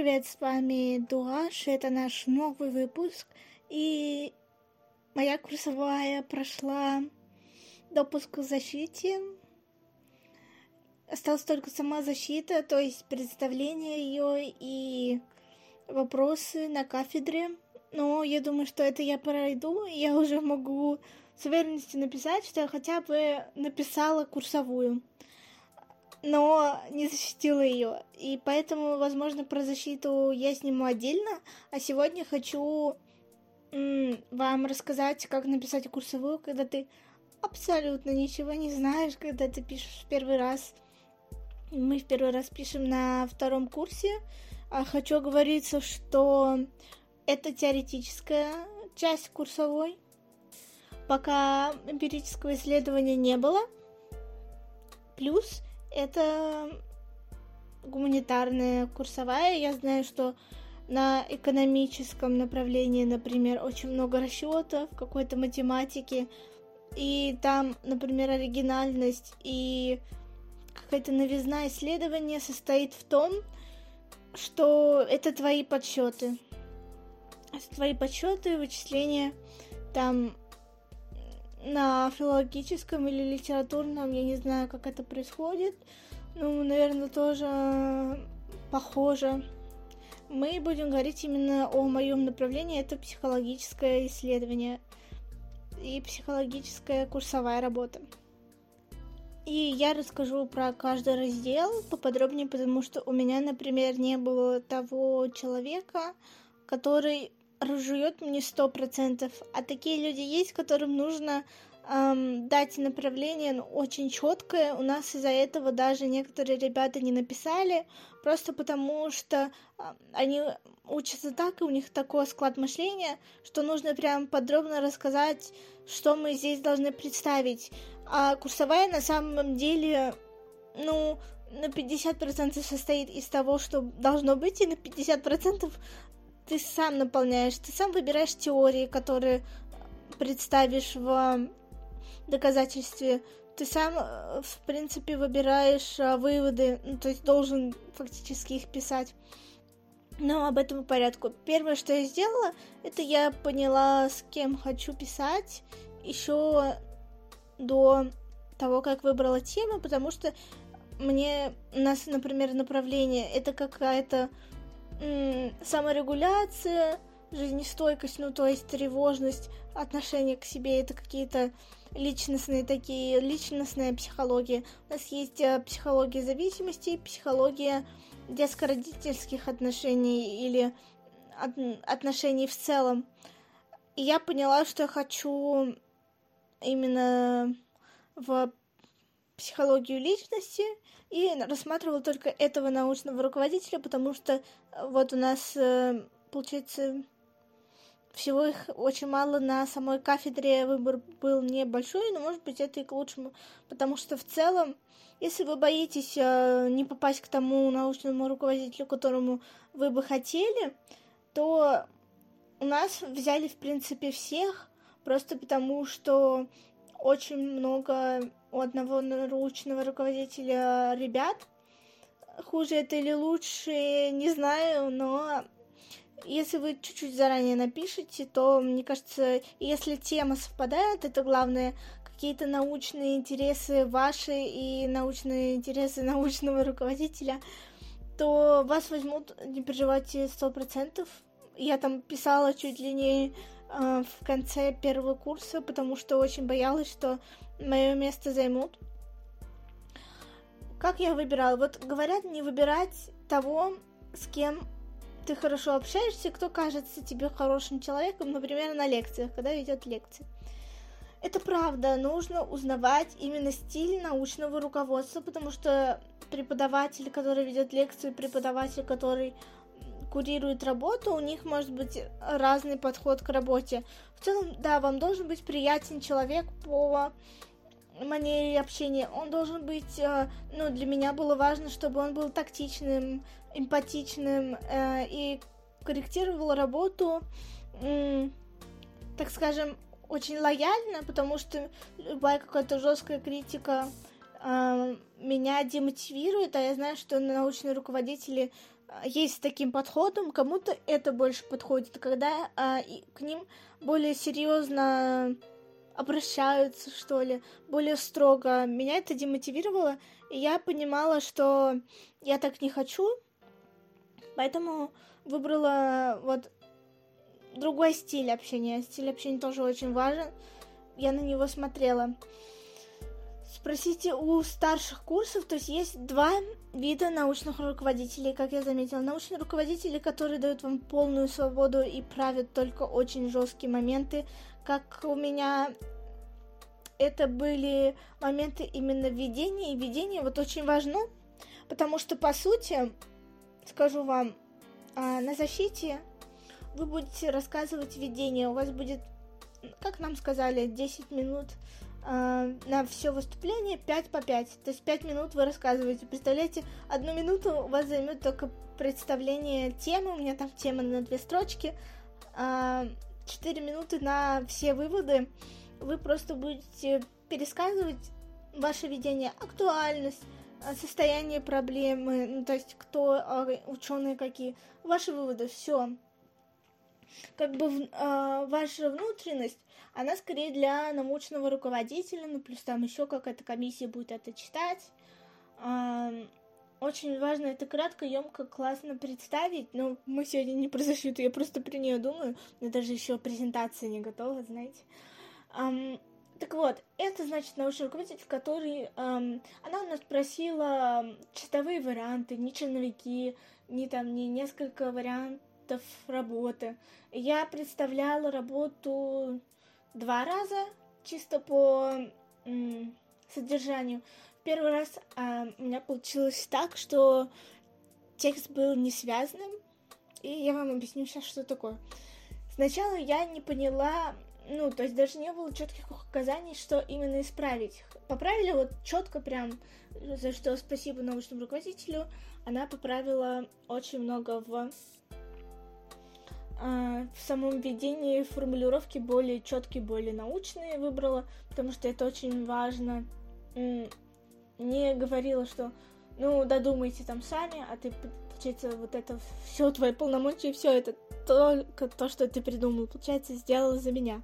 привет, с вами Дуаш, это наш новый выпуск, и моя курсовая прошла допуск к защите. Осталась только сама защита, то есть представление ее и вопросы на кафедре. Но я думаю, что это я пройду, и я уже могу с уверенностью написать, что я хотя бы написала курсовую но не защитила ее. И поэтому, возможно, про защиту я сниму отдельно. А сегодня хочу вам рассказать, как написать курсовую, когда ты абсолютно ничего не знаешь, когда ты пишешь в первый раз. Мы в первый раз пишем на втором курсе. А хочу оговориться, что это теоретическая часть курсовой. Пока эмпирического исследования не было. Плюс это гуманитарная курсовая. Я знаю, что на экономическом направлении, например, очень много расчетов, какой-то математики, и там, например, оригинальность и какая-то новизна исследования состоит в том, что это твои подсчеты. Твои подсчеты, вычисления там на филологическом или литературном, я не знаю, как это происходит. Ну, наверное, тоже похоже. Мы будем говорить именно о моем направлении, это психологическое исследование и психологическая курсовая работа. И я расскажу про каждый раздел поподробнее, потому что у меня, например, не было того человека, который разжует мне сто процентов, а такие люди есть, которым нужно эм, дать направление ну, очень четкое. У нас из-за этого даже некоторые ребята не написали, просто потому что э, они учатся так, и у них такой склад мышления, что нужно прям подробно рассказать, что мы здесь должны представить. А курсовая на самом деле, ну, на 50% состоит из того, что должно быть, и на 50% ты сам наполняешь, ты сам выбираешь теории, которые представишь в доказательстве. Ты сам, э, в принципе, выбираешь а, выводы, ну, то есть должен фактически их писать. Но об этом по порядку. Первое, что я сделала, это я поняла, с кем хочу писать еще до того, как выбрала тему, потому что мне у нас, например, направление это какая-то саморегуляция, жизнестойкость, ну то есть тревожность, отношение к себе, это какие-то личностные такие, личностная психология. У нас есть э, психология зависимости, психология детско-родительских отношений или от, отношений в целом. И я поняла, что я хочу именно в психологию личности и рассматривала только этого научного руководителя, потому что э, вот у нас, э, получается, всего их очень мало на самой кафедре, выбор был небольшой, но, может быть, это и к лучшему, потому что в целом, если вы боитесь э, не попасть к тому научному руководителю, которому вы бы хотели, то у нас взяли, в принципе, всех, просто потому что очень много у одного научного руководителя ребят. Хуже это или лучше, не знаю, но если вы чуть-чуть заранее напишите, то, мне кажется, если тема совпадает, это главное, какие-то научные интересы ваши и научные интересы научного руководителя, то вас возьмут, не переживайте, сто процентов. Я там писала чуть ли не э, в конце первого курса, потому что очень боялась, что мое место займут. Как я выбирала? Вот говорят не выбирать того, с кем ты хорошо общаешься, кто кажется тебе хорошим человеком, например, на лекциях, когда ведет лекции. Это правда, нужно узнавать именно стиль научного руководства, потому что преподаватель, который ведет лекцию, преподаватель, который курирует работу, у них может быть разный подход к работе. В целом, да, вам должен быть приятен человек по манере общения. Он должен быть, э, ну, для меня было важно, чтобы он был тактичным, эмпатичным э, и корректировал работу, так скажем, очень лояльно, потому что любая какая-то жесткая критика э, меня демотивирует, а я знаю, что научные руководители есть с таким подходом, кому-то это больше подходит, когда а, и к ним более серьезно обращаются, что ли, более строго. Меня это демотивировало, и я понимала, что я так не хочу, поэтому выбрала вот другой стиль общения. Стиль общения тоже очень важен. Я на него смотрела. Спросите у старших курсов, то есть есть два вида научных руководителей, как я заметила. Научные руководители, которые дают вам полную свободу и правят только очень жесткие моменты, как у меня это были моменты именно введения, и введение вот очень важно, потому что, по сути, скажу вам, а, на защите вы будете рассказывать введение, у вас будет, как нам сказали, 10 минут э, на все выступление 5 по 5. То есть 5 минут вы рассказываете. Представляете, одну минуту у вас займет только представление темы. У меня там тема на две строчки. Э, 4 минуты на все выводы. Вы просто будете пересказывать ваше видение, актуальность, состояние проблемы, ну, то есть кто ученые какие, ваши выводы, все как бы э, ваша внутренность, она скорее для научного руководителя, ну плюс там еще какая-то комиссия будет это читать. Э, очень важно это кратко, емко, классно представить, но мы сегодня не про защиту, я просто при нее думаю, но даже еще презентация не готова, знаете. Um, так вот, это значит научный руководитель, который... Эм, она у нас просила чистовые варианты, не черновики, не там, не несколько вариантов вариантов работы. Я представляла работу два раза, чисто по содержанию. Первый раз а, у меня получилось так, что текст был не связанным, и я вам объясню сейчас, что такое. Сначала я не поняла, ну, то есть даже не было четких указаний, что именно исправить. Поправили вот четко прям, за что спасибо научному руководителю, она поправила очень много в в самом введении формулировки более четкие, более научные выбрала, потому что это очень важно. Не говорила, что ну додумайте там сами, а ты, получается, вот это все твои полномочия, все это только то, что ты придумал, получается, сделала за меня.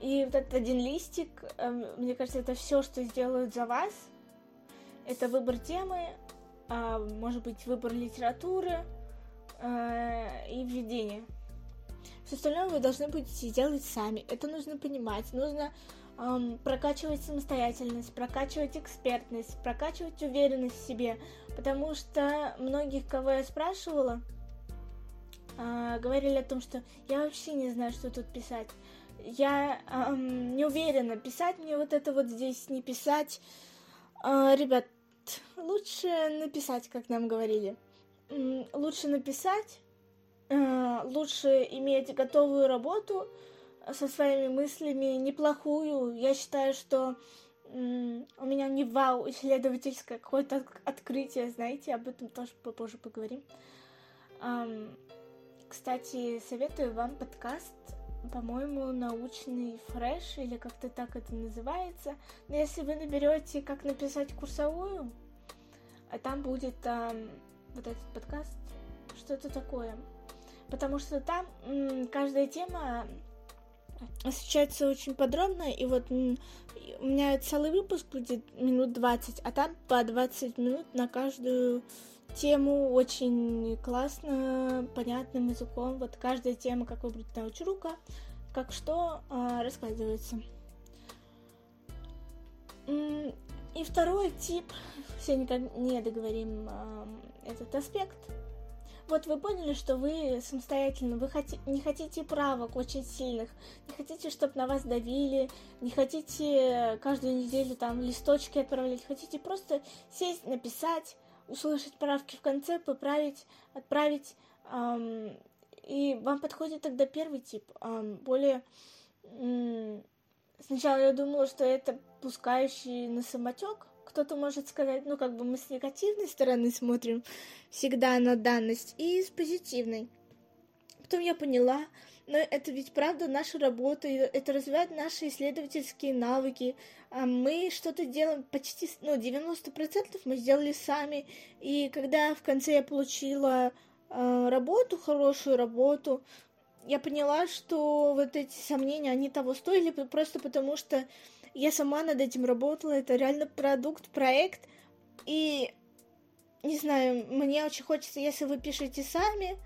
И вот этот один листик, эм, мне кажется, это все, что сделают за вас. Это выбор темы, а, может быть, выбор литературы, э, и введение. Все остальное вы должны будете делать сами. Это нужно понимать. Нужно эм, прокачивать самостоятельность, прокачивать экспертность, прокачивать уверенность в себе. Потому что многих, кого я спрашивала, э, говорили о том, что я вообще не знаю, что тут писать. Я эм, не уверена, писать мне вот это вот здесь, не писать. Э, ребят, лучше написать, как нам говорили лучше написать, э, лучше иметь готовую работу со своими мыслями, неплохую. Я считаю, что у меня не вау исследовательское какое-то открытие, знаете, об этом тоже попозже поговорим. Кстати, советую вам подкаст, по-моему, научный фреш, или как-то так это называется. Но если вы наберете, как написать курсовую, а там будет вот этот подкаст, что это такое. Потому что там м, каждая тема освещается очень подробно, и вот м, у меня целый выпуск будет минут 20, а там по 20 минут на каждую тему очень классно, понятным языком. Вот каждая тема, как выбрать научрука, как что э, рассказывается. И второй тип, никак не договорим этот аспект. Вот вы поняли, что вы самостоятельно, вы хоти, не хотите правок очень сильных, не хотите, чтобы на вас давили, не хотите каждую неделю там листочки отправлять, хотите просто сесть, написать, услышать правки в конце, поправить, отправить. Эм, и вам подходит тогда первый тип, эм, более... Эм, сначала я думала, что это пускающий на самотек, кто-то может сказать, ну, как бы мы с негативной стороны смотрим всегда на данность и с позитивной. Потом я поняла, но это ведь правда наша работа, это развивает наши исследовательские навыки. А мы что-то делаем почти, ну, 90% мы сделали сами. И когда в конце я получила э, работу, хорошую работу, я поняла, что вот эти сомнения, они того стоили просто потому, что я сама над этим работала, это реально продукт, проект, и не знаю, мне очень хочется, если вы пишете сами,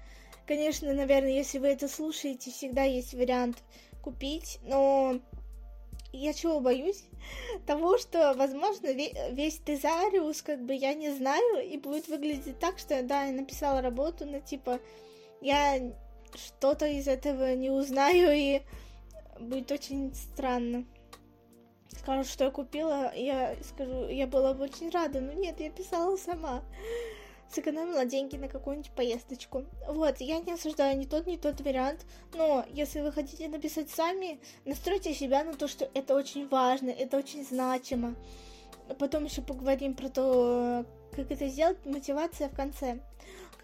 конечно, наверное, если вы это слушаете, всегда есть вариант купить, но я чего боюсь? Того, что, возможно, весь тезариус, как бы, я не знаю, и будет выглядеть так, что, да, я написала работу, но, типа, я что-то из этого не узнаю, и будет очень странно. Скажут, что я купила, я скажу, я была бы очень рада, но нет, я писала сама сэкономила деньги на какую-нибудь поездочку. Вот, я не осуждаю ни тот, ни тот вариант, но если вы хотите написать сами, настройте себя на то, что это очень важно, это очень значимо. Потом еще поговорим про то, как это сделать, мотивация в конце.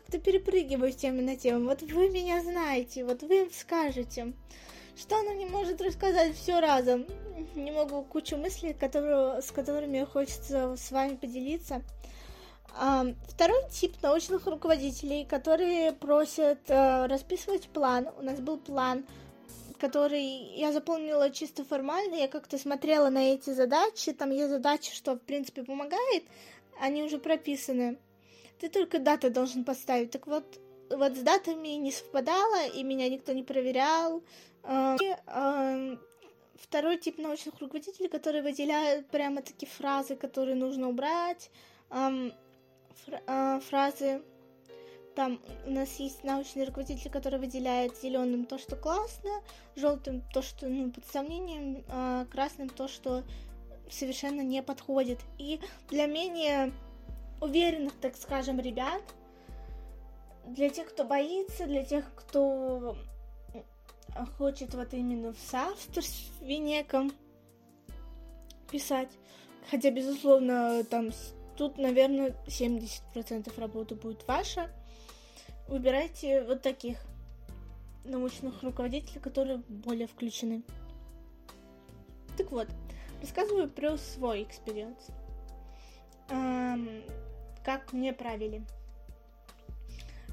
Как-то перепрыгиваю с темы на тему. Вот вы меня знаете, вот вы скажете. Что она не может рассказать все разом? Не могу кучу мыслей, которые, с которыми хочется с вами поделиться. Второй тип научных руководителей, которые просят э, расписывать план. У нас был план, который я заполнила чисто формально. Я как-то смотрела на эти задачи. Там есть задачи, что в принципе помогает. Они уже прописаны. Ты только даты должен поставить. Так вот, вот с датами не совпадало, и меня никто не проверял. И, э, второй тип научных руководителей, которые выделяют прямо такие фразы, которые нужно убрать фра- фразы. Там у нас есть научный руководитель, который выделяет зеленым то, что классно, желтым то, что ну, под сомнением, а красным то, что совершенно не подходит. И для менее уверенных, так скажем, ребят, для тех, кто боится, для тех, кто хочет вот именно в соавторстве неком писать. Хотя, безусловно, там Тут, наверное, 70% работы будет ваша. Выбирайте вот таких научных руководителей, которые более включены. Так вот, рассказываю про свой experience. Как мне правили.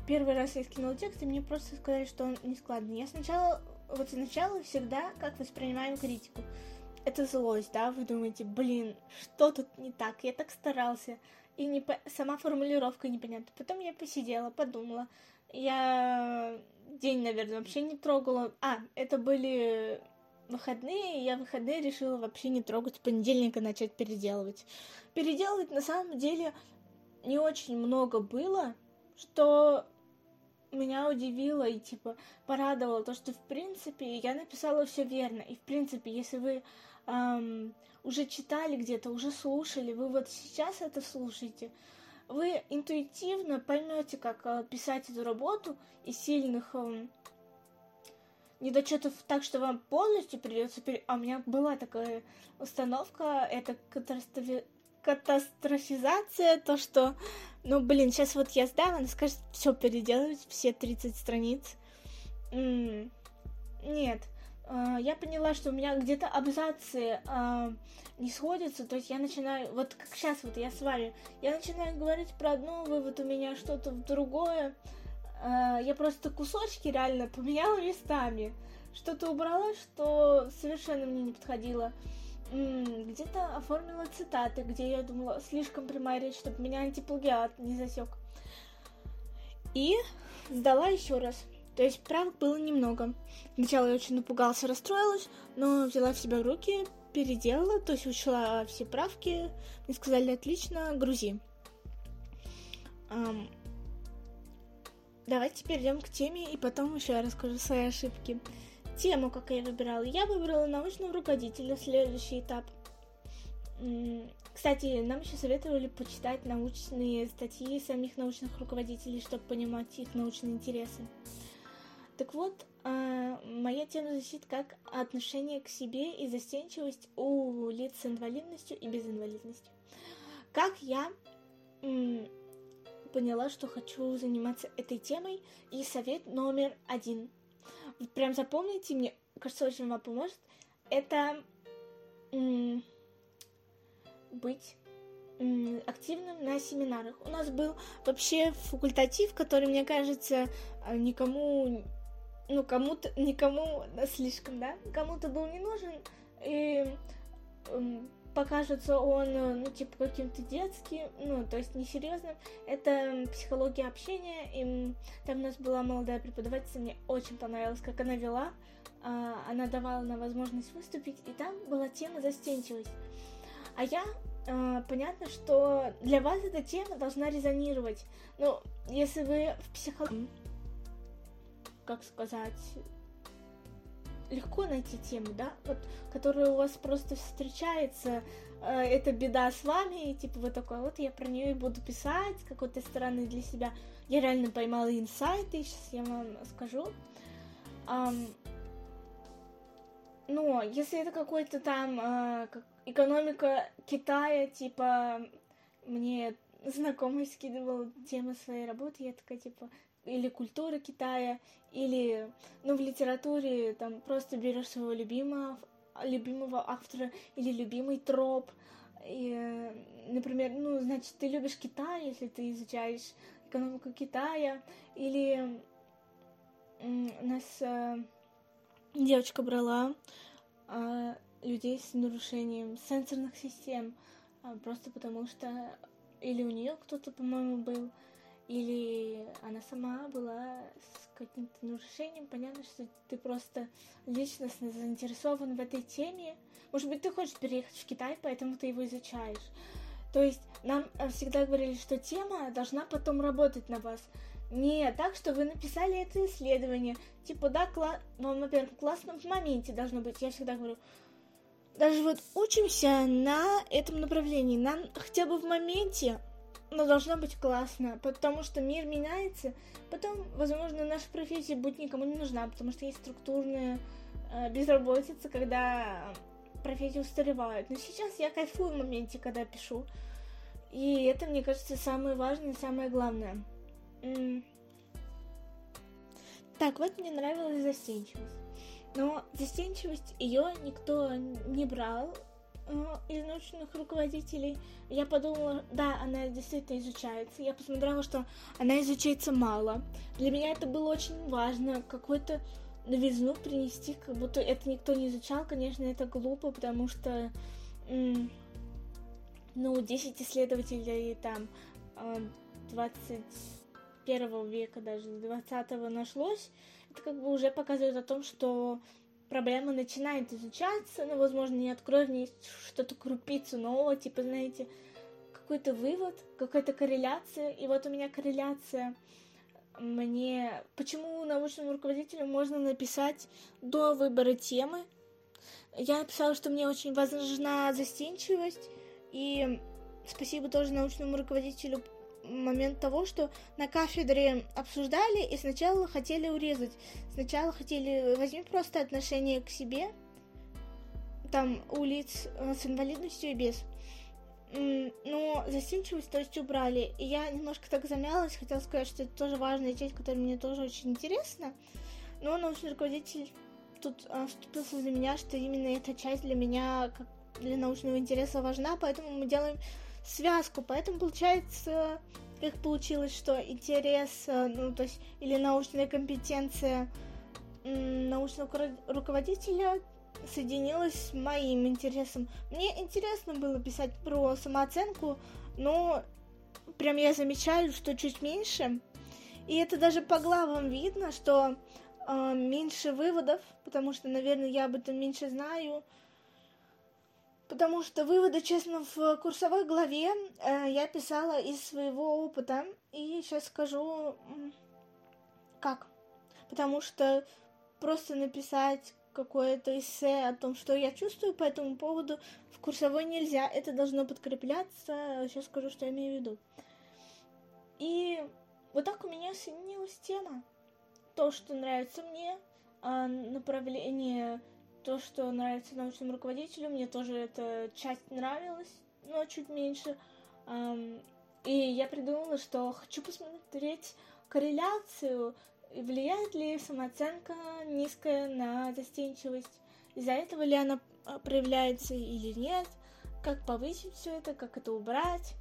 Первый раз я скинула текст, и мне просто сказали, что он не складный. Я сначала, вот сначала всегда как воспринимаю критику это злость, да, вы думаете, блин, что тут не так, я так старался, и не по... сама формулировка непонятна. Потом я посидела, подумала, я день, наверное, вообще не трогала. А, это были выходные, и я выходные решила вообще не трогать, с понедельника начать переделывать. Переделывать на самом деле не очень много было, что меня удивило и типа порадовало то, что в принципе я написала все верно. И в принципе, если вы эм, уже читали где-то, уже слушали, вы вот сейчас это слушаете, вы интуитивно поймете, как э, писать эту работу из сильных э, недочетов так, что вам полностью придется пере... А у меня была такая установка, это катастрофи... катастрофизация, то, что, ну, блин, сейчас вот я сдам, она скажет все переделывать, все 30 страниц. М-м- нет, а, я поняла, что у меня где-то абзацы э, не сходятся, то есть я начинаю, вот как сейчас вот я с вами, я начинаю говорить про одно, вывод у меня что-то другое, э, я просто кусочки реально поменяла местами, что-то убрала, что совершенно мне не подходило, где-то оформила цитаты, где я думала слишком прямая речь, чтобы меня антиплагиат не засек, и сдала еще раз. То есть правок было немного. Сначала я очень напугалась, расстроилась, но взяла в себя руки, переделала, то есть учла все правки. Мне сказали, отлично, грузи. Um, давайте перейдем к теме, и потом еще я расскажу свои ошибки. Тему, как я выбирала. Я выбрала научного руководителя, следующий этап. Кстати, нам еще советовали почитать научные статьи самих научных руководителей, чтобы понимать их научные интересы. Так вот, а, моя тема звучит как отношение к себе и застенчивость у лиц с инвалидностью и без инвалидности. Как я поняла, что хочу заниматься этой темой. И совет номер один. Прям запомните, мне кажется, очень вам поможет. Это м- быть м- активным на семинарах. У нас был вообще факультатив, который, мне кажется, никому, ну, кому-то, никому слишком, да, кому-то был не нужен. И покажется он, э, ну, типа, каким-то детским, ну, то есть несерьезным. Это психология общения, и там у нас была молодая преподавательница, мне очень понравилось, как она вела. А, она давала нам возможность выступить, и там была тема застенчивость. А я, а, понятно, что для вас эта тема должна резонировать. Ну, если вы в психологии, как сказать, легко найти тему, да, вот, которая у вас просто встречается, э, это беда с вами, и типа вы такой, вот я про нее и буду писать с какой-то стороны для себя. Я реально поймала инсайты, сейчас я вам скажу. Um, но если это какой-то там э, как экономика Китая, типа мне знакомый скидывал тему своей работы, я такая типа или культура Китая, или, ну, в литературе там просто берешь своего любимого, любимого автора или любимый троп, и, например, ну, значит, ты любишь Китай, если ты изучаешь экономику Китая, или у нас э, девочка брала э, людей с нарушением сенсорных систем, э, просто потому что или у нее кто-то, по-моему, был, или она сама была с каким-то нарушением, понятно, что ты просто личностно заинтересован в этой теме. Может быть, ты хочешь переехать в Китай, поэтому ты его изучаешь. То есть нам э, всегда говорили, что тема должна потом работать на вас. Не так, что вы написали это исследование. Типа, да, кла... вам, во-первых, классно в моменте должно быть. Я всегда говорю, даже вот учимся на этом направлении. Нам хотя бы в моменте но должно быть классно, потому что мир меняется. Потом, возможно, наша профессия будет никому не нужна, потому что есть структурная э, безработица, когда профессии устаревают. Но сейчас я кайфую в моменте, когда пишу. И это, мне кажется, самое важное, самое главное. М так, вот мне нравилась застенчивость. Но застенчивость ее никто не брал, из научных руководителей, я подумала, да, она действительно изучается. Я посмотрела, что она изучается мало. Для меня это было очень важно, какой-то новизну принести, как будто это никто не изучал. Конечно, это глупо, потому что, ну, 10 исследователей там 21 э, века, даже 20 нашлось. Это как бы уже показывает о том, что проблема начинает изучаться, но, возможно, не откроет в ней что-то крупицу нового, типа, знаете, какой-то вывод, какая-то корреляция. И вот у меня корреляция мне... Почему научному руководителю можно написать до выбора темы? Я написала, что мне очень важна застенчивость, и спасибо тоже научному руководителю момент того, что на кафедре обсуждали и сначала хотели урезать. Сначала хотели возьми просто отношение к себе, там у лиц э, с инвалидностью и без. Но застенчивость, то есть, убрали. И я немножко так замялась, хотела сказать, что это тоже важная часть, которая мне тоже очень интересна. Но научный руководитель тут вступился за меня, что именно эта часть для меня, как для научного интереса, важна, поэтому мы делаем связку. Поэтому получается, как получилось, что интерес, э, ну, то есть, или научная компетенция научного руководителя соединилась с моим интересом. Мне интересно было писать про самооценку, но прям я замечаю, что чуть меньше. И это даже по главам видно, что э, меньше выводов, потому что, наверное, я об этом меньше знаю, потому что выводы, честно, в курсовой главе э, я писала из своего опыта, и сейчас скажу, как. Потому что просто написать какое-то эссе о том, что я чувствую по этому поводу, в курсовой нельзя, это должно подкрепляться, сейчас скажу, что я имею в виду. И вот так у меня соединилась тема. То, что нравится мне, а направление то, что нравится научному руководителю, мне тоже эта часть нравилась, но чуть меньше. И я придумала, что хочу посмотреть корреляцию, влияет ли самооценка низкая на застенчивость, из-за этого ли она а, проявляется или нет, как повысить все это, как это убрать.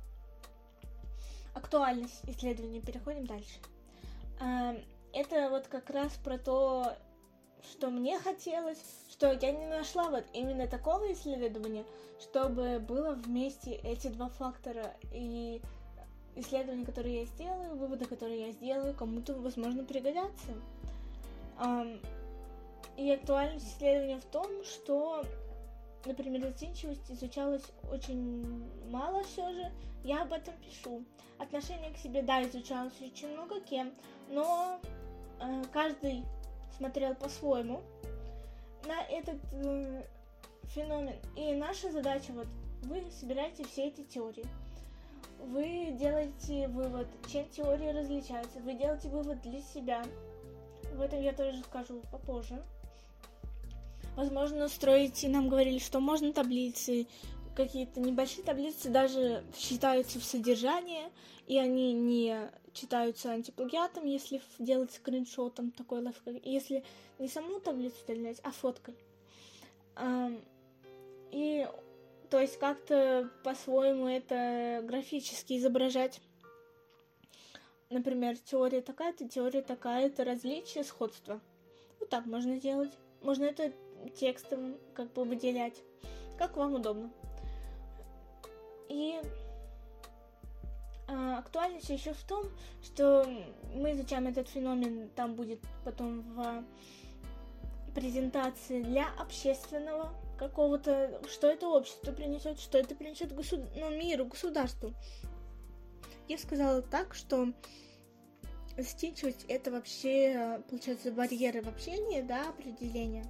Актуальность исследования. Переходим дальше. Это вот как раз про то, что мне хотелось, что я не нашла вот именно такого исследования, чтобы было вместе эти два фактора и исследования, которые я сделаю, выводы, которые я сделаю, кому-то, возможно, пригодятся. И актуальность исследования в том, что, например, застенчивость изучалась очень мало все же. Я об этом пишу. Отношение к себе, да, изучалось очень много кем, но э, каждый смотрел по-своему на этот э, феномен. И наша задача, вот, вы собираете все эти теории. Вы делаете вывод, чем теории различаются. Вы делаете вывод для себя. В этом я тоже скажу попозже. Возможно, строить, и нам говорили, что можно таблицы, какие-то небольшие таблицы даже считаются в содержании, и они не читаются антиплагиатом, если делать скриншотом такой лайфхак, если не саму таблицу удалять, а фоткой. И то есть как-то по-своему это графически изображать. Например, теория такая-то, теория такая-то, различие, сходство. Вот так можно делать. Можно это текстом как бы выделять, как вам удобно. И актуальность еще в том, что мы изучаем этот феномен, там будет потом в презентации для общественного какого-то, что это общество принесет, что это принесет госуд... ну, миру, государству. Я сказала так, что застенчивость это вообще, получается, барьеры в общении, да, определение.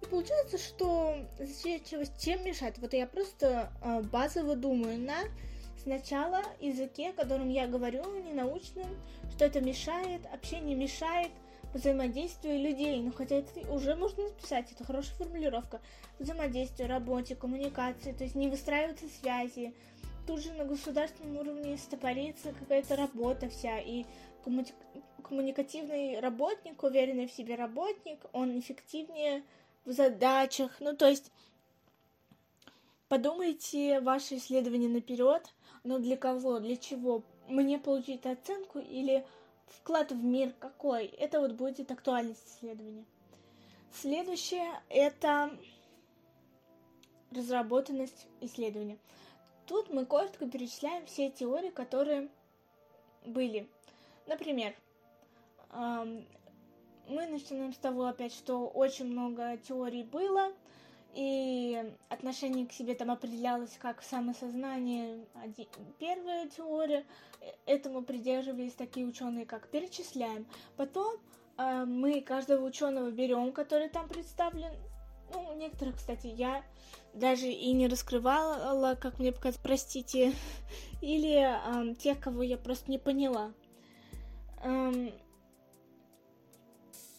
И получается, что застенчивость чем мешает? Вот я просто э, базово думаю на сначала языке, которым я говорю, не научным, что это мешает, общение мешает взаимодействию людей. Ну, хотя это уже можно написать, это хорошая формулировка. Взаимодействию, работе, коммуникации, то есть не выстраиваются связи. Тут же на государственном уровне стопорится какая-то работа вся, и коммуни- коммуникативный работник, уверенный в себе работник, он эффективнее в задачах. Ну, то есть подумайте ваше исследование наперед, но для кого, для чего? Мне получить оценку или вклад в мир какой? Это вот будет актуальность исследования. Следующее — это разработанность исследования. Тут мы коротко перечисляем все теории, которые были. Например, мы начинаем с того опять, что очень много теорий было, и отношение к себе там определялось как самосознание, первая теория, этому придерживались такие ученые, как перечисляем. Потом э, мы каждого ученого берем, который там представлен. Ну, некоторых, кстати, я даже и не раскрывала, как мне показать, простите, или э, тех, кого я просто не поняла. Эм,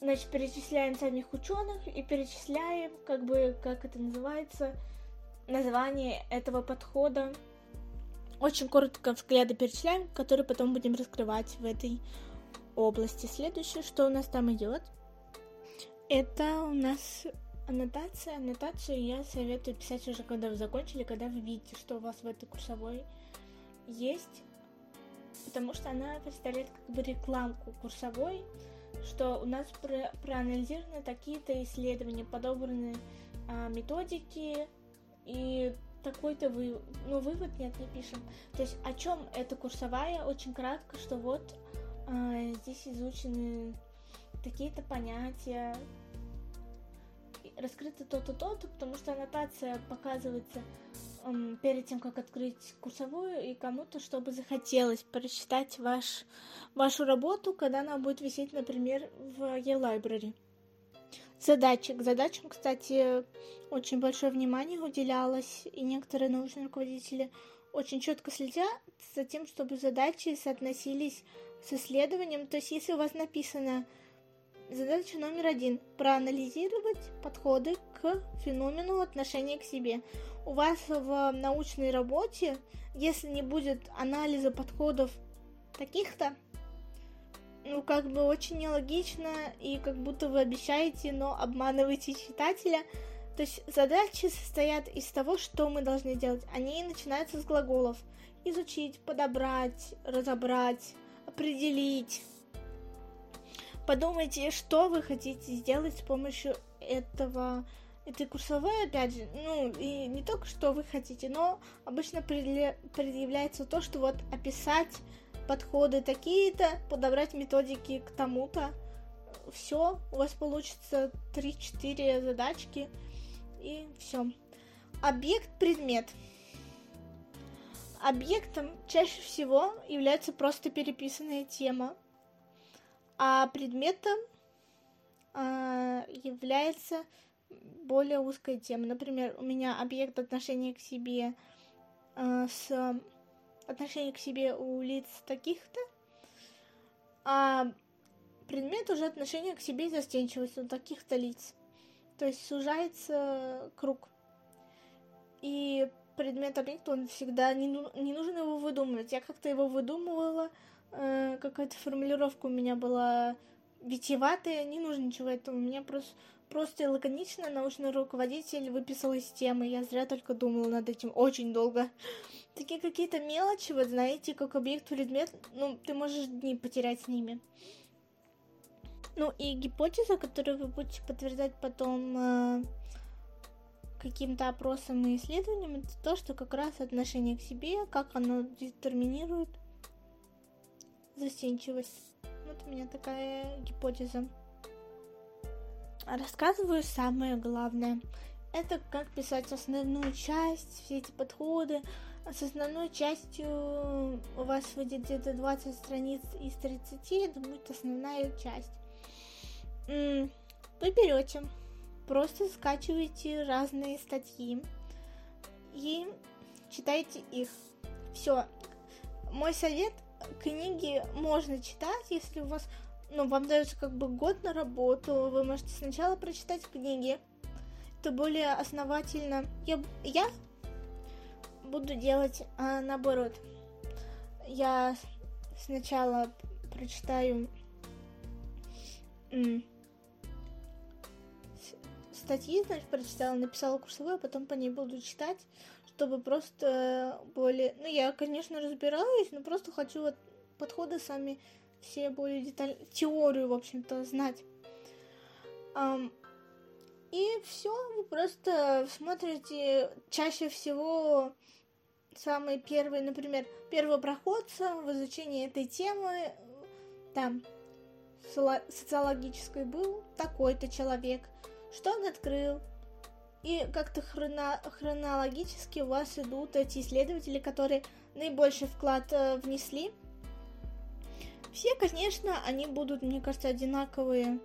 значит, перечисляем самих ученых и перечисляем, как бы, как это называется, название этого подхода. Очень коротко взгляды перечисляем, которые потом будем раскрывать в этой области. Следующее, что у нас там идет, это у нас аннотация. Аннотацию я советую писать уже, когда вы закончили, когда вы видите, что у вас в этой курсовой есть, потому что она представляет как бы рекламку курсовой, что у нас про проанализированы такие-то исследования, подобраны а, методики и такой-то вы, ну, вывод нет, не пишем. То есть о чем эта курсовая, очень кратко, что вот а, здесь изучены такие-то понятия, раскрыто то-то, то-то, потому что аннотация показывается перед тем, как открыть курсовую, и кому-то, чтобы захотелось прочитать ваш, вашу работу, когда она будет висеть, например, в e-library. Задачи. К задачам, кстати, очень большое внимание уделялось, и некоторые научные руководители очень четко следят за тем, чтобы задачи соотносились с исследованием. То есть, если у вас написано задача номер один – проанализировать подходы к феномену отношения к себе. У вас в научной работе, если не будет анализа подходов таких-то, ну, как бы очень нелогично, и как будто вы обещаете, но обманываете читателя. То есть задачи состоят из того, что мы должны делать. Они начинаются с глаголов. Изучить, подобрать, разобрать, определить. Подумайте, что вы хотите сделать с помощью этого этой курсовой, опять же, ну, и не только что вы хотите, но обычно предъявляется то, что вот описать подходы такие-то, подобрать методики к тому-то. Все, у вас получится 3-4 задачки, и все. Объект предмет. Объектом чаще всего является просто переписанная тема, а предметом э, является более узкая тема. Например, у меня объект отношения к себе э, с отношение к себе у лиц таких-то, а предмет уже отношение к себе и застенчивость у таких-то лиц. То есть сужается круг. И предмет объект, он всегда не, не нужно его выдумывать. Я как-то его выдумывала, э, какая-то формулировка у меня была витиеватая, не нужно ничего этого. У меня просто, просто лаконично научный руководитель выписал из темы. Я зря только думала над этим очень долго такие какие-то мелочи, вот знаете, как объект предмет, ну, ты можешь дни потерять с ними. Ну и гипотеза, которую вы будете подтверждать потом э, каким-то опросом и исследованием, это то, что как раз отношение к себе, как оно детерминирует застенчивость. Вот у меня такая гипотеза. Рассказываю самое главное. Это как писать основную часть, все эти подходы, с основной частью у вас выйдет где-то 20 страниц из 30, это будет основная часть. Вы берете, просто скачиваете разные статьи и читайте их. Все. Мой совет, книги можно читать, если у вас, ну, вам дается как бы год на работу, вы можете сначала прочитать книги, это более основательно. Я, я буду делать а, наоборот. Я сначала прочитаю статьи, значит, прочитала, написала курсовую, а потом по ней буду читать, чтобы просто более... Ну, я, конечно, разбираюсь, но просто хочу вот подходы сами все более детально... Теорию, в общем-то, знать. Um, и все, вы просто смотрите чаще всего самый первый, например, первопроходца в изучении этой темы, там, социологической был такой-то человек, что он открыл, и как-то хроно хронологически у вас идут эти исследователи, которые наибольший вклад э, внесли. Все, конечно, они будут, мне кажется, одинаковые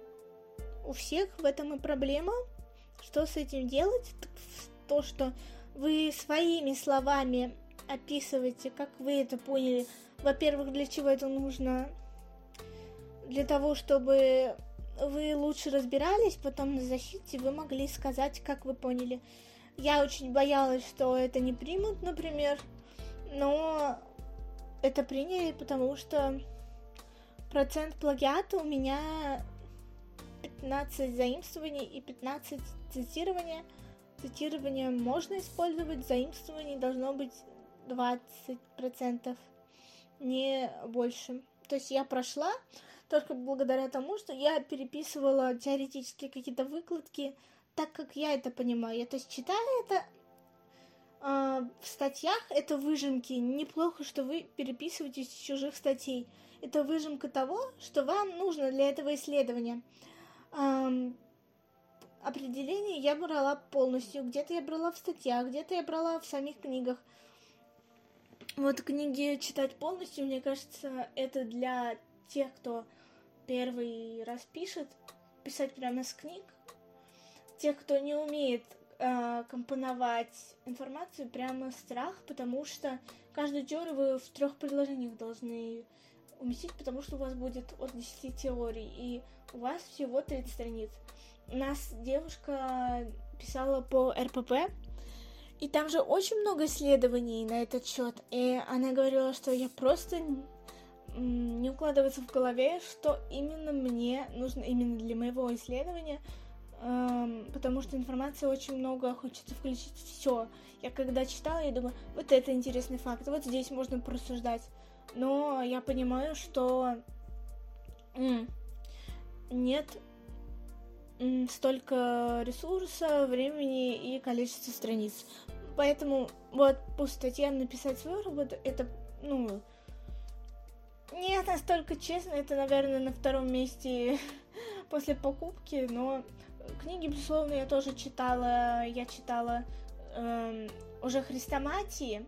у всех, в этом и проблема. Что с этим делать? То, что вы своими словами описываете, как вы это поняли. Во-первых, для чего это нужно? Для того, чтобы вы лучше разбирались, потом на защите вы могли сказать, как вы поняли. Я очень боялась, что это не примут, например, но это приняли, потому что процент плагиата у меня 15 заимствований и 15 цитирования – Цитирование можно использовать, заимствование должно быть 20%, не больше. То есть я прошла только благодаря тому, что я переписывала теоретически какие-то выкладки, так как я это понимаю. Я, то есть читая это э, в статьях, это выжимки. Неплохо, что вы переписываете из чужих статей. Это выжимка того, что вам нужно для этого исследования. Эм, определение я брала полностью. Где-то я брала в статьях, где-то я брала в самих книгах. Вот книги читать полностью, мне кажется, это для тех, кто первый раз пишет, писать прямо с книг. Тех, кто не умеет э, компоновать информацию, прямо страх, потому что каждую теорию вы в трех предложениях должны уместить, потому что у вас будет от 10 теорий, и у вас всего 30 страниц. У нас девушка писала по РПП, и там же очень много исследований на этот счет. И она говорила, что я просто не укладывается в голове, что именно мне нужно именно для моего исследования, эм, потому что информации очень много, хочется включить все. Я когда читала, я думаю, вот это интересный факт, вот здесь можно просуждать. Но я понимаю, что нет столько ресурса, времени и количества страниц. Поэтому вот по статьям написать свою работу, это, ну, не настолько честно, это, наверное, на втором месте после покупки, но книги, безусловно, я тоже читала, я читала эм, уже Христоматии,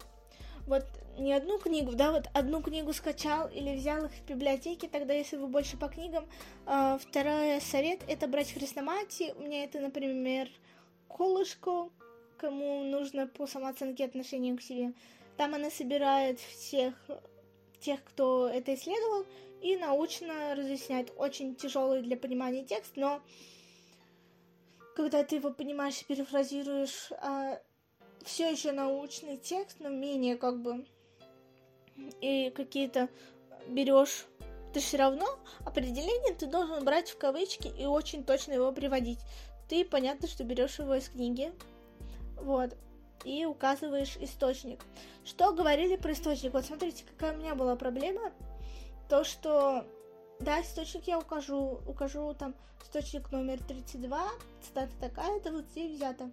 вот не одну книгу, да, вот одну книгу скачал или взял их в библиотеке, тогда если вы больше по книгам. Э, второй совет это брать хрестоматии. У меня это, например, колышко, кому нужно по самооценке отношению к себе. Там она собирает всех тех, кто это исследовал, и научно разъясняет. Очень тяжелый для понимания текст, но когда ты его понимаешь и перефразируешь, а, все еще научный текст, но менее как бы и какие-то берешь, ты все равно определение ты должен брать в кавычки и очень точно его приводить. Ты понятно, что берешь его из книги, вот, и указываешь источник. Что говорили про источник? Вот смотрите, какая у меня была проблема. То, что да, источник я укажу, укажу там источник номер 32, цитата такая-то, вот здесь взята.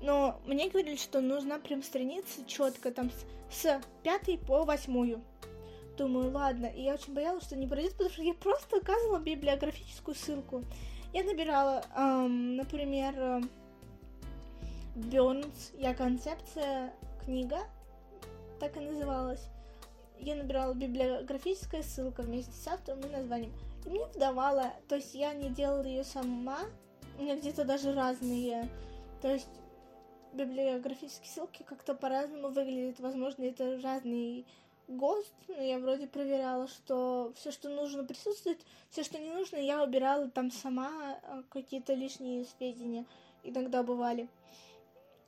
Но мне говорили, что нужна прям страница четко там с, с 5 по 8. Думаю, ладно. И я очень боялась, что не пройдет, потому что я просто указывала библиографическую ссылку. Я набирала, эм, например, э, Burns, я концепция книга, так и называлась. Я набирала библиографическая ссылка вместе с автором и названием. И мне выдавала, то есть я не делала ее сама, у меня где-то даже разные, то есть библиографические ссылки как-то по-разному выглядят. Возможно, это разный ГОСТ, но я вроде проверяла, что все, что нужно, присутствует, все, что не нужно, я убирала там сама, а, какие-то лишние сведения иногда бывали.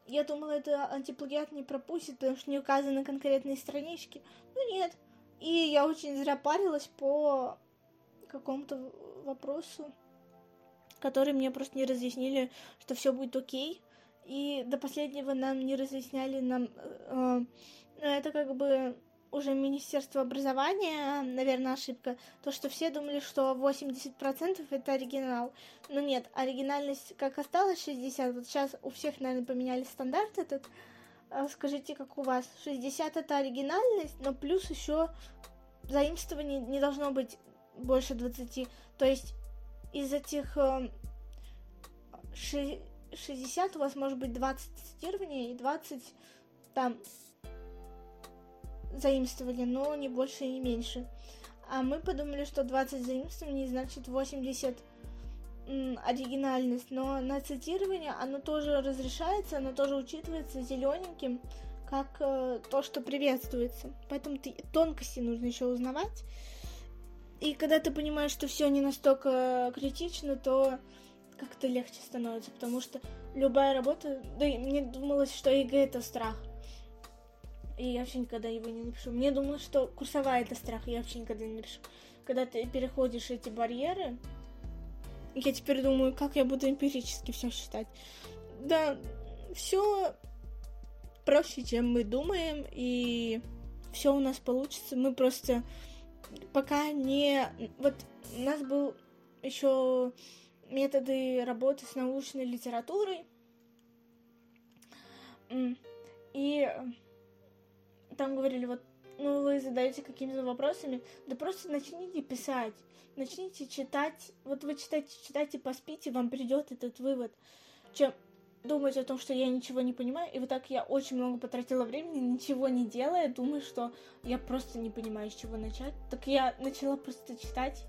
Я думала, это антиплагиат не пропустит, потому что не указаны конкретные странички. Ну нет. И я очень зря парилась по какому-то вопросу, который мне просто не разъяснили, что все будет окей и до последнего нам не разъясняли нам, э, э, это как бы уже Министерство образования, наверное, ошибка, то, что все думали, что 80% это оригинал. Но нет, оригинальность как осталась 60%, вот сейчас у всех, наверное, поменяли стандарт этот. А скажите, как у вас? 60 это оригинальность, но плюс еще заимствований не должно быть больше 20. То есть из этих э, 60 у вас может быть 20 цитирования и 20 там заимствования, но не больше и не меньше. А мы подумали, что 20 заимствований значит 80 м, оригинальность, но на цитирование оно тоже разрешается, оно тоже учитывается зелененьким, как э, то, что приветствуется. Поэтому ты, тонкости нужно еще узнавать. И когда ты понимаешь, что все не настолько критично, то как-то легче становится, потому что любая работа, да и мне думалось, что ЕГЭ это страх. И я вообще никогда его не напишу. Мне думалось, что курсовая это страх, я вообще никогда не напишу. Когда ты переходишь эти барьеры, я теперь думаю, как я буду эмпирически все считать. Да, все проще, чем мы думаем, и все у нас получится. Мы просто пока не... Вот у нас был еще методы работы с научной литературой. И там говорили, вот, ну, вы задаете какими-то вопросами, да просто начните писать, начните читать, вот вы читайте, читайте, поспите, вам придет этот вывод, чем думать о том, что я ничего не понимаю, и вот так я очень много потратила времени, ничего не делая, думаю, что я просто не понимаю, с чего начать. Так я начала просто читать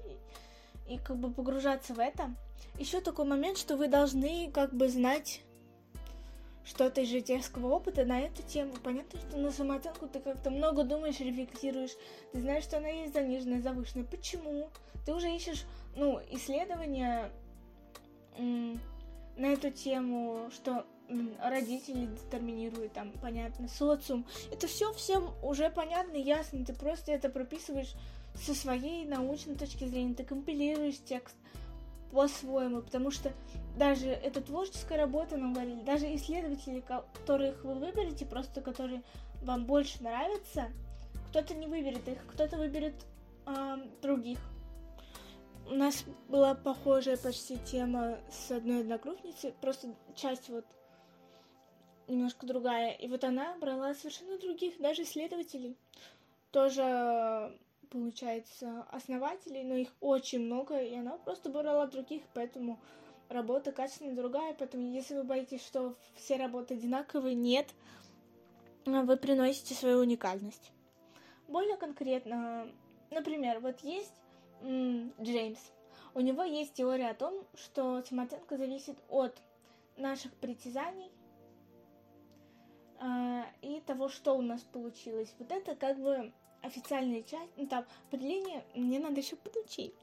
и, и как бы погружаться в это еще такой момент, что вы должны как бы знать что-то из житейского опыта на эту тему. Понятно, что на самооценку ты как-то много думаешь, рефлексируешь, ты знаешь, что она есть заниженная, завышенная. Почему? Ты уже ищешь, ну, исследования на эту тему, что родители детерминируют, там, понятно, социум. Это все всем уже понятно, ясно, ты просто это прописываешь со своей научной точки зрения, ты компилируешь текст по-своему, потому что даже это творческая работа, нам говорили, даже исследователи, которых вы выберете, просто которые вам больше нравятся, кто-то не выберет их, кто-то выберет э, других. У нас была похожая почти тема с одной одногруппницей, просто часть вот немножко другая. И вот она брала совершенно других, даже исследователей. Тоже, получается, основателей, но их очень много, и она просто брала других, поэтому работа качественно другая, поэтому если вы боитесь, что все работы одинаковые, нет, вы приносите свою уникальность. Более конкретно, например, вот есть м, Джеймс. У него есть теория о том, что самооценка зависит от наших притязаний э, и того, что у нас получилось. Вот это как бы официальная часть, ну там определение мне надо еще подучить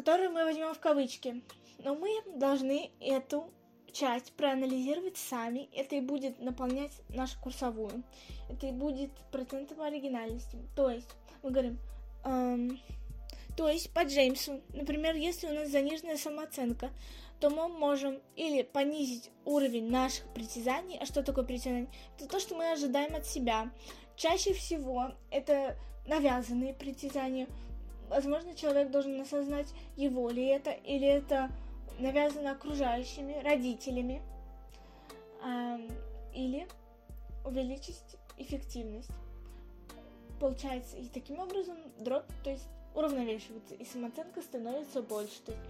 которую мы возьмем в кавычки. Но мы должны эту часть проанализировать сами. Это и будет наполнять нашу курсовую. Это и будет процентом оригинальности. То есть, мы говорим, эм, то есть по Джеймсу, например, если у нас заниженная самооценка, то мы можем или понизить уровень наших притязаний. А что такое притязание? Это то, что мы ожидаем от себя. Чаще всего это навязанные притязания, возможно, человек должен осознать, его ли это, или это навязано окружающими, родителями, или увеличить эффективность. Получается, и таким образом дробь, то есть уравновешивается, и самооценка становится больше. То есть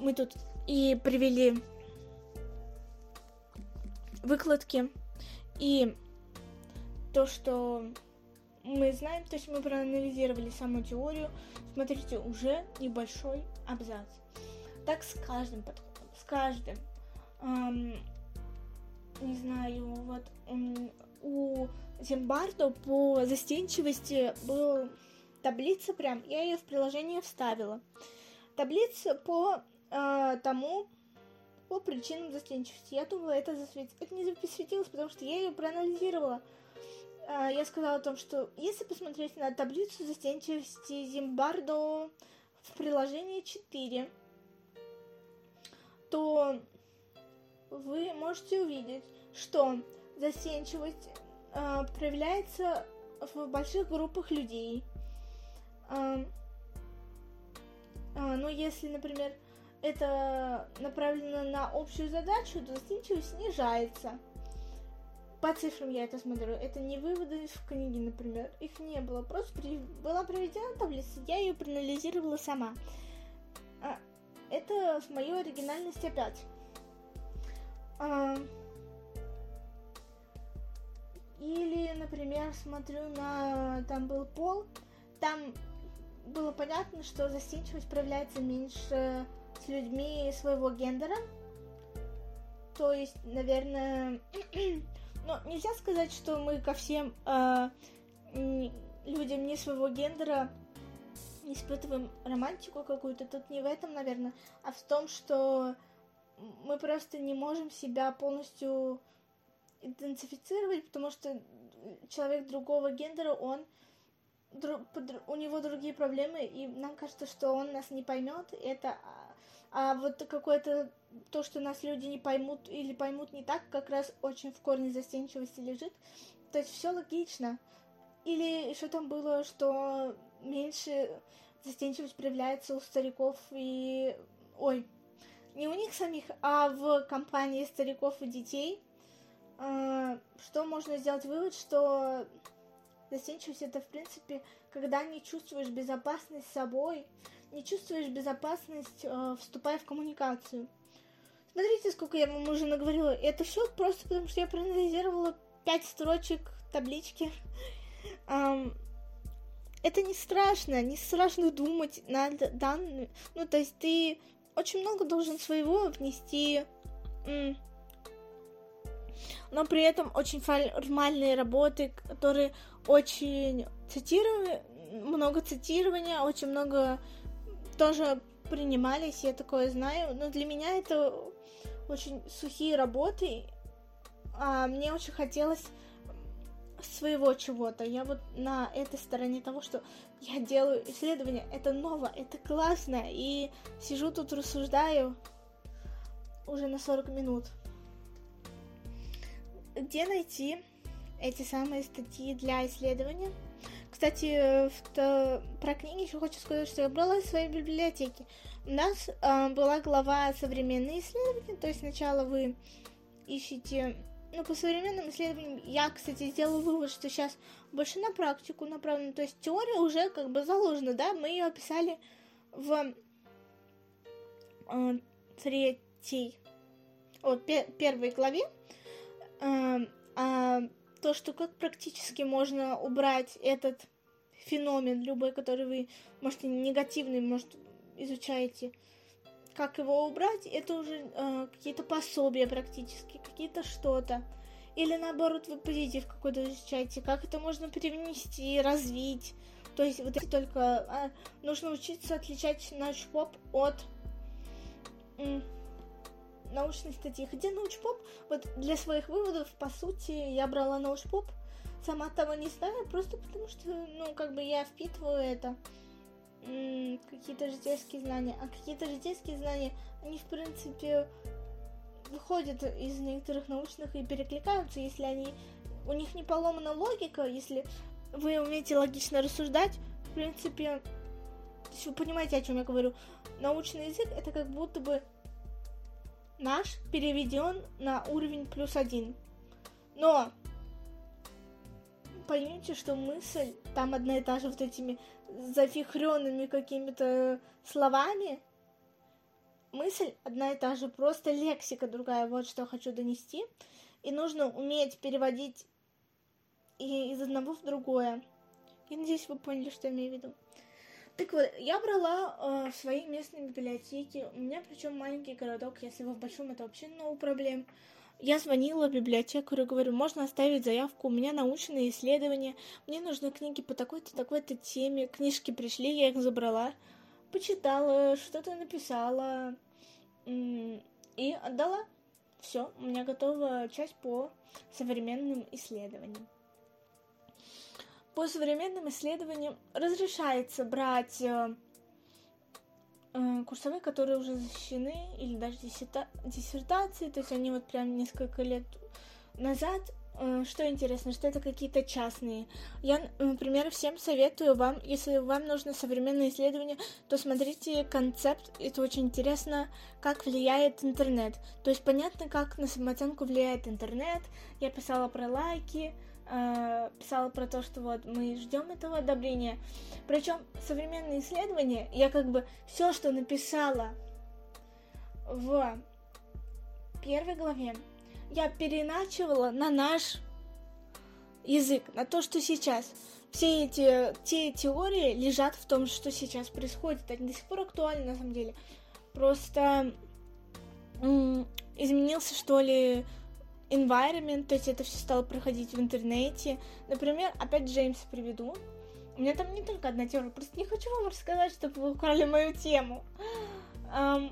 мы тут и привели выкладки, и то, что мы знаем, то есть мы проанализировали саму теорию, смотрите, уже небольшой абзац. Так с каждым подходом, с каждым. Эм, не знаю, вот у Зимбардо по застенчивости была таблица прям, я ее в приложение вставила. Таблица по э, тому, по причинам застенчивости. Я думала, это засветилось. Это не засветилось, потому что я ее проанализировала. А, я сказала о том, что если посмотреть на таблицу застенчивости Зимбардо в приложении 4, то вы можете увидеть, что застенчивость э, проявляется в больших группах людей. Э, э, но если, например, это направлено на общую задачу, то застенчивость снижается по цифрам я это смотрю. Это не выводы в книге, например. Их не было. Просто при... была проведена таблица, я ее проанализировала сама. А, это в мою оригинальность опять. А... Или, например, смотрю на... Там был пол. Там было понятно, что застенчивость проявляется меньше с людьми своего гендера. То есть, наверное, Но нельзя сказать, что мы ко всем э, людям не своего гендера испытываем романтику какую-то. Тут не в этом, наверное, а в том, что мы просто не можем себя полностью идентифицировать, потому что человек другого гендера, он у него другие проблемы, и нам кажется, что он нас не поймет. Это а вот какое-то то, что нас люди не поймут или поймут не так, как раз очень в корне застенчивости лежит. То есть все логично. Или что там было, что меньше застенчивость проявляется у стариков и... Ой, не у них самих, а в компании стариков и детей. А, что можно сделать вывод, что застенчивость это, в принципе, когда не чувствуешь безопасность с собой, не чувствуешь безопасность, э, вступая в коммуникацию. Смотрите, сколько я вам уже наговорила. Это все просто потому, что я проанализировала пять строчек таблички. Это не страшно, не страшно думать над данными. Ну, то есть ты очень много должен своего внести но при этом очень формальные работы, которые очень цитированы, много цитирования, очень много тоже принимались, я такое знаю, но для меня это очень сухие работы, а мне очень хотелось своего чего-то. Я вот на этой стороне того, что я делаю исследования, это ново, это классно, и сижу тут рассуждаю уже на 40 минут. Где найти эти самые статьи для исследования? Кстати, в, про книги еще хочу сказать, что я брала из своей библиотеки. У нас э, была глава «Современные исследования», то есть сначала вы ищете ну, по современным исследованиям, я, кстати, сделала вывод, что сейчас больше на практику направлено. То есть теория уже как бы заложена, да, мы ее описали в э, третьей, вот, пер первой главе. Э, а то, что как практически можно убрать этот феномен, любой, который вы, может, негативный, может, изучаете, как его убрать, это уже э, какие-то пособия практически, какие-то что-то. Или наоборот, вы позитив какой-то изучаете, как это можно перенести, развить. То есть вот это только а, нужно учиться отличать научпоп от м, научной статьи. Хотя научпоп, вот для своих выводов, по сути, я брала научпоп, сама того не знаю, просто потому что, ну, как бы я впитываю это какие-то житейские знания, а какие-то житейские знания, они, в принципе, выходят из некоторых научных и перекликаются, если они у них не поломана логика, если вы умеете логично рассуждать, в принципе, вы понимаете, о чем я говорю. Научный язык это как будто бы наш переведен на уровень плюс один. Но поймите, что мысль там одна и та же вот этими зафихренными какими-то словами. Мысль одна и та же, просто лексика другая, вот что хочу донести. И нужно уметь переводить и из одного в другое. Я надеюсь, вы поняли, что я имею в виду. Так вот, я брала э, в своей местной библиотеке. У меня причем маленький городок, если вы в большом, это вообще no проблем. Я звонила библиотекарю, говорю, можно оставить заявку, у меня научные исследования, мне нужны книги по такой-то, такой-то теме. Книжки пришли, я их забрала, почитала, что-то написала и отдала. Все, у меня готова часть по современным исследованиям. По современным исследованиям разрешается брать э, Э, курсовые, которые уже защищены, или даже диссертации, то есть они вот прям несколько лет назад э, что интересно, что это какие-то частные. Я, например, всем советую вам, если вам нужно современное исследование, то смотрите концепт, это очень интересно, как влияет интернет. То есть понятно, как на самооценку влияет интернет. Я писала про лайки, э, писала про то, что вот мы ждем этого одобрения. Причем современные исследования, я как бы все, что написала в первой главе, я переначивала на наш язык, на то, что сейчас. Все эти те теории лежат в том, что сейчас происходит. Они до сих пор актуальны, на самом деле. Просто изменился, что ли, environment, то есть это все стало проходить в интернете. Например, опять Джеймса приведу. У меня там не только одна теория, просто не хочу вам рассказать, чтобы вы украли мою тему. Um,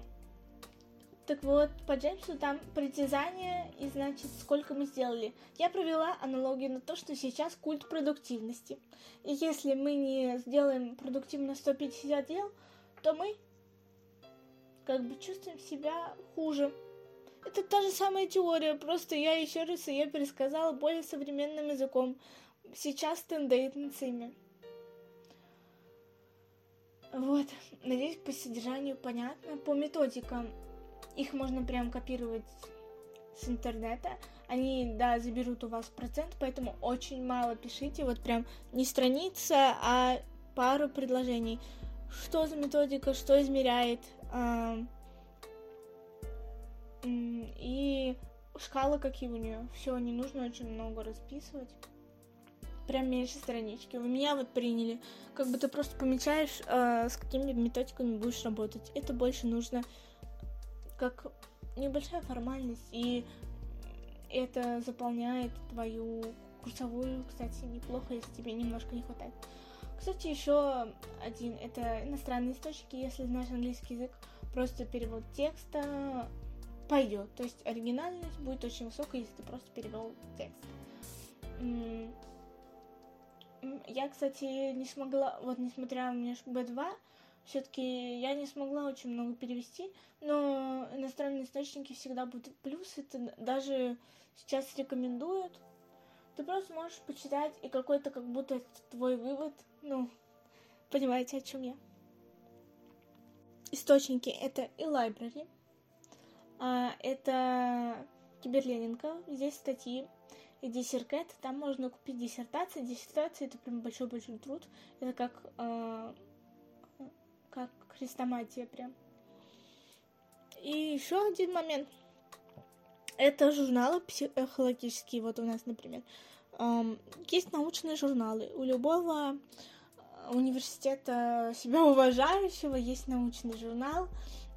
так вот, по Джеймсу там притязание и, значит, сколько мы сделали. Я провела аналогию на то, что сейчас культ продуктивности. И если мы не сделаем продуктивно 150 дел, то мы как бы чувствуем себя хуже. Это та же самая теория, просто я еще раз ее пересказала более современным языком. Сейчас тенденциями. Вот, надеюсь, по содержанию понятно. По методикам их можно прям копировать с интернета. Они, да, заберут у вас процент, поэтому очень мало пишите. Вот прям не страница, а пару предложений. Что за методика, что измеряет, и шкала какие у нее. Все, не нужно очень много расписывать. Прям меньше странички. Вы меня вот приняли. Как бы ты просто помечаешь, э, с какими методиками будешь работать. Это больше нужно как небольшая формальность. И это заполняет твою курсовую, кстати, неплохо, если тебе немножко не хватает. Кстати, еще один, это иностранные источники, если знаешь английский язык, просто перевод текста пойдет. То есть оригинальность будет очень высокая, если ты просто перевел текст. Я, кстати, не смогла, вот несмотря у меня B2, все-таки я не смогла очень много перевести, но иностранные источники всегда будут плюс. Это даже сейчас рекомендуют. Ты просто можешь почитать, и какой-то как будто твой вывод, ну, понимаете, о чем я. Источники это и library, это Киберленинка, здесь статьи, и диссеркет, там можно купить диссертации. Диссертация это прям большой-большой труд. Это как, э, как хрестоматия прям. И еще один момент. Это журналы психологические. Вот у нас, например, эм, есть научные журналы. У любого университета себя уважающего есть научный журнал.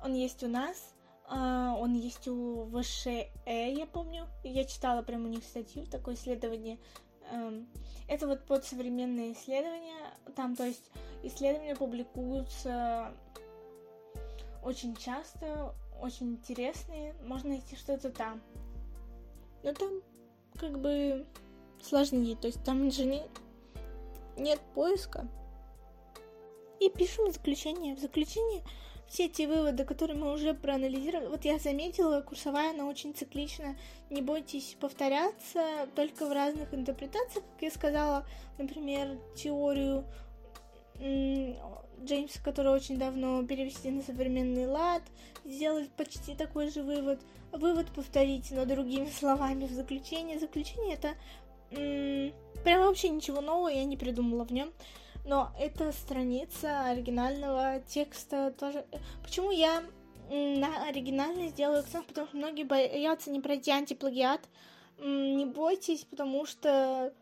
Он есть у нас. Uh, он есть у ВШЭ, я помню. Я читала прям у них статью, такое исследование. Um, это вот под современные исследования. Там, то есть, исследования публикуются очень часто, очень интересные. Можно найти что-то там. Но там как бы сложнее. То есть там же не... нет поиска. И пишем заключение. В заключение все те выводы, которые мы уже проанализировали. Вот я заметила, курсовая, она очень циклична. Не бойтесь повторяться, только в разных интерпретациях. Как я сказала, например, теорию Джеймса, которую очень давно перевести на современный лад, сделать почти такой же вывод. Вывод повторите, но другими словами в заключение. Заключение это прям вообще ничего нового я не придумала в нем но эта страница оригинального текста тоже... Почему я на оригинальный сделаю акцент? Потому что многие боятся не пройти антиплагиат. Не бойтесь, потому что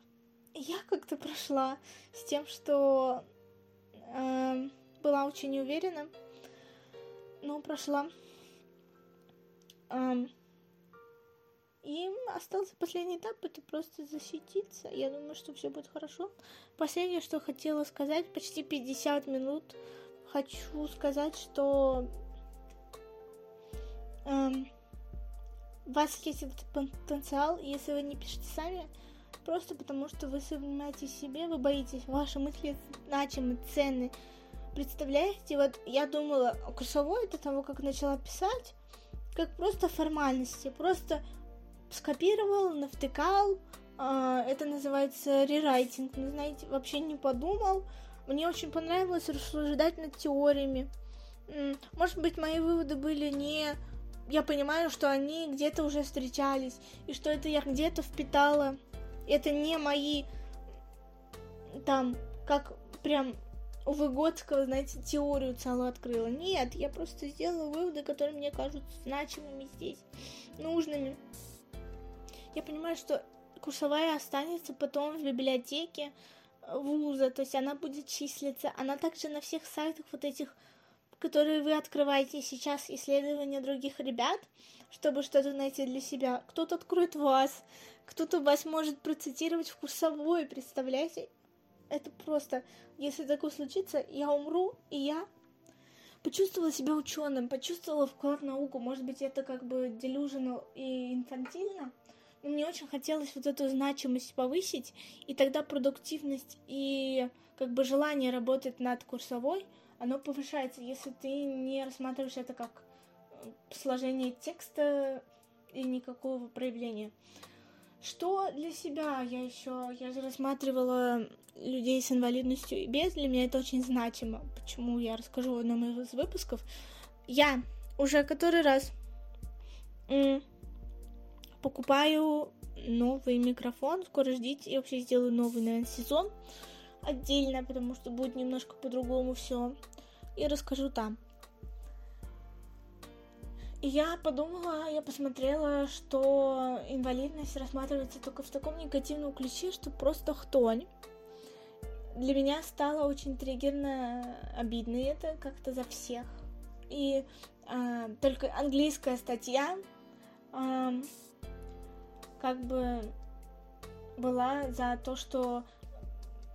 я как-то прошла с тем, что э, была очень неуверена, но прошла. Э, и остался последний этап, это просто защититься. Я думаю, что все будет хорошо. Последнее, что хотела сказать, почти 50 минут. Хочу сказать, что эм, у вас есть этот потенциал, если вы не пишете сами, просто потому что вы сомневаетесь себе, вы боитесь, ваши мысли значимы, ценны. Представляете, вот я думала, курсовой до того, как начала писать, как просто формальности, просто скопировал, навтыкал. А, это называется рерайтинг. Ну, знаете, вообще не подумал. Мне очень понравилось рассуждать над теориями. Может быть, мои выводы были не... Я понимаю, что они где-то уже встречались, и что это я где-то впитала. Это не мои там, как прям у Выгодского, знаете, теорию целую открыла. Нет, я просто сделала выводы, которые мне кажутся значимыми здесь, нужными. Я понимаю, что курсовая останется потом в библиотеке вуза, то есть она будет числиться. Она также на всех сайтах вот этих, которые вы открываете сейчас, исследования других ребят, чтобы что-то найти для себя. Кто-то откроет вас, кто-то вас может процитировать в курсовой, представляете? Это просто, если такое случится, я умру, и я почувствовала себя ученым, почувствовала вклад в науку. Может быть, это как бы delusional и инфантильно, мне очень хотелось вот эту значимость повысить, и тогда продуктивность и как бы желание работать над курсовой, оно повышается, если ты не рассматриваешь это как э, сложение текста и никакого проявления. Что для себя я еще, я же рассматривала людей с инвалидностью и без, для меня это очень значимо. Почему я расскажу в одном из выпусков. Я уже который раз покупаю новый микрофон. Скоро ждите. Я вообще сделаю новый, наверное, сезон отдельно, потому что будет немножко по-другому все. И расскажу там. И я подумала, я посмотрела, что инвалидность рассматривается только в таком негативном ключе, что просто хтонь. Для меня стало очень триггерно обидно это как-то за всех. И э, только английская статья э, как бы была за то, что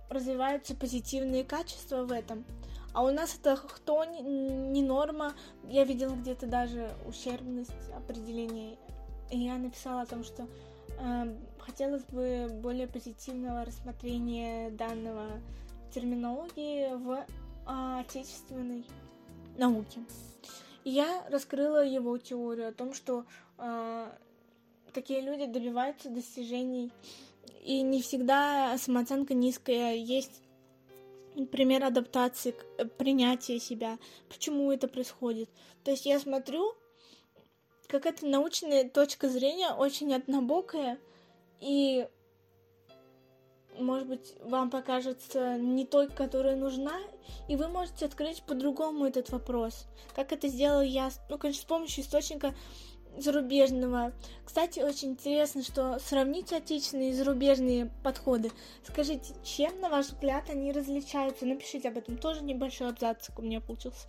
развиваются позитивные качества в этом. А у нас это кто не норма. Я видела где-то даже ущербность определения. И я написала о том, что э, хотелось бы более позитивного рассмотрения данного терминологии в э, отечественной науке. И я раскрыла его теорию о том, что э, такие люди добиваются достижений, и не всегда самооценка низкая. Есть пример адаптации, э, принятия себя. Почему это происходит? То есть я смотрю, как эта научная точка зрения очень однобокая, и может быть, вам покажется не той, которая нужна, и вы можете открыть по-другому этот вопрос. Как это сделал я, ну, конечно, с помощью источника зарубежного. Кстати, очень интересно, что сравнить отечественные и зарубежные подходы. Скажите, чем, на ваш взгляд, они различаются? Напишите об этом. Тоже небольшой абзац у меня получился.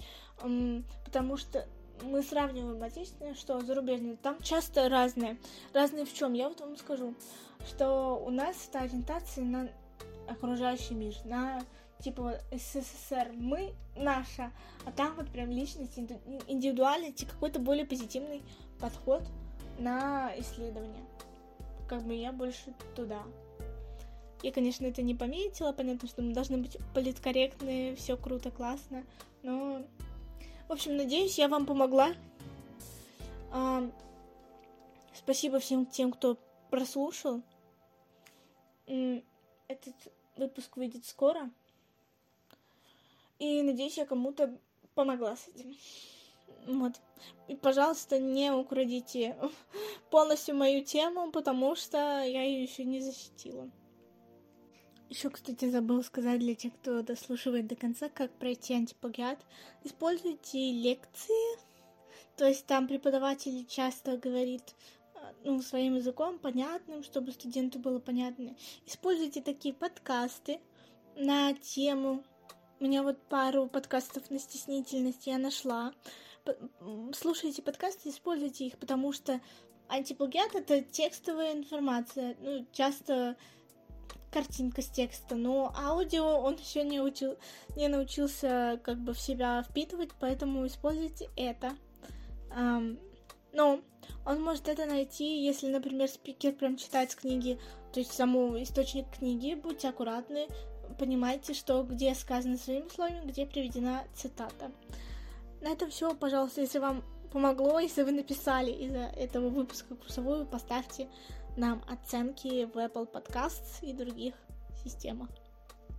Потому что мы сравниваем отечественное, что зарубежное. Там часто разное. Разные в чем? Я вот вам скажу, что у нас это ориентация на окружающий мир, на типа СССР мы наша, а там вот прям личность, индивидуальность и какой-то более позитивный подход на исследование. Как бы я больше туда. Я, конечно, это не пометила, понятно, что мы должны быть политкорректны, все круто, классно, но... В общем, надеюсь, я вам помогла. А, спасибо всем тем, кто прослушал. Этот выпуск выйдет скоро. И надеюсь, я кому-то помогла с этим. Вот. И, пожалуйста, не украдите полностью мою тему, потому что я ее еще не защитила. Еще, кстати, забыл сказать для тех, кто дослушивает до конца, как пройти антиплагиат. Используйте лекции. То есть там преподаватель часто говорит а, ну, своим языком, понятным, чтобы студенту было понятно. Используйте такие подкасты на тему. Меня вот пару подкастов на стеснительность я нашла слушайте подкасты, используйте их, потому что антиплагиат это текстовая информация, ну, часто картинка с текста, но аудио он еще не, учил, не научился как бы в себя впитывать, поэтому используйте это. Um, но он может это найти, если, например, спикер прям читает с книги, то есть саму источник книги, будьте аккуратны, понимайте, что где сказано своими словами, где приведена цитата. На этом все, пожалуйста, если вам помогло, если вы написали из-за этого выпуска курсовую, поставьте нам оценки в Apple Podcasts и других системах.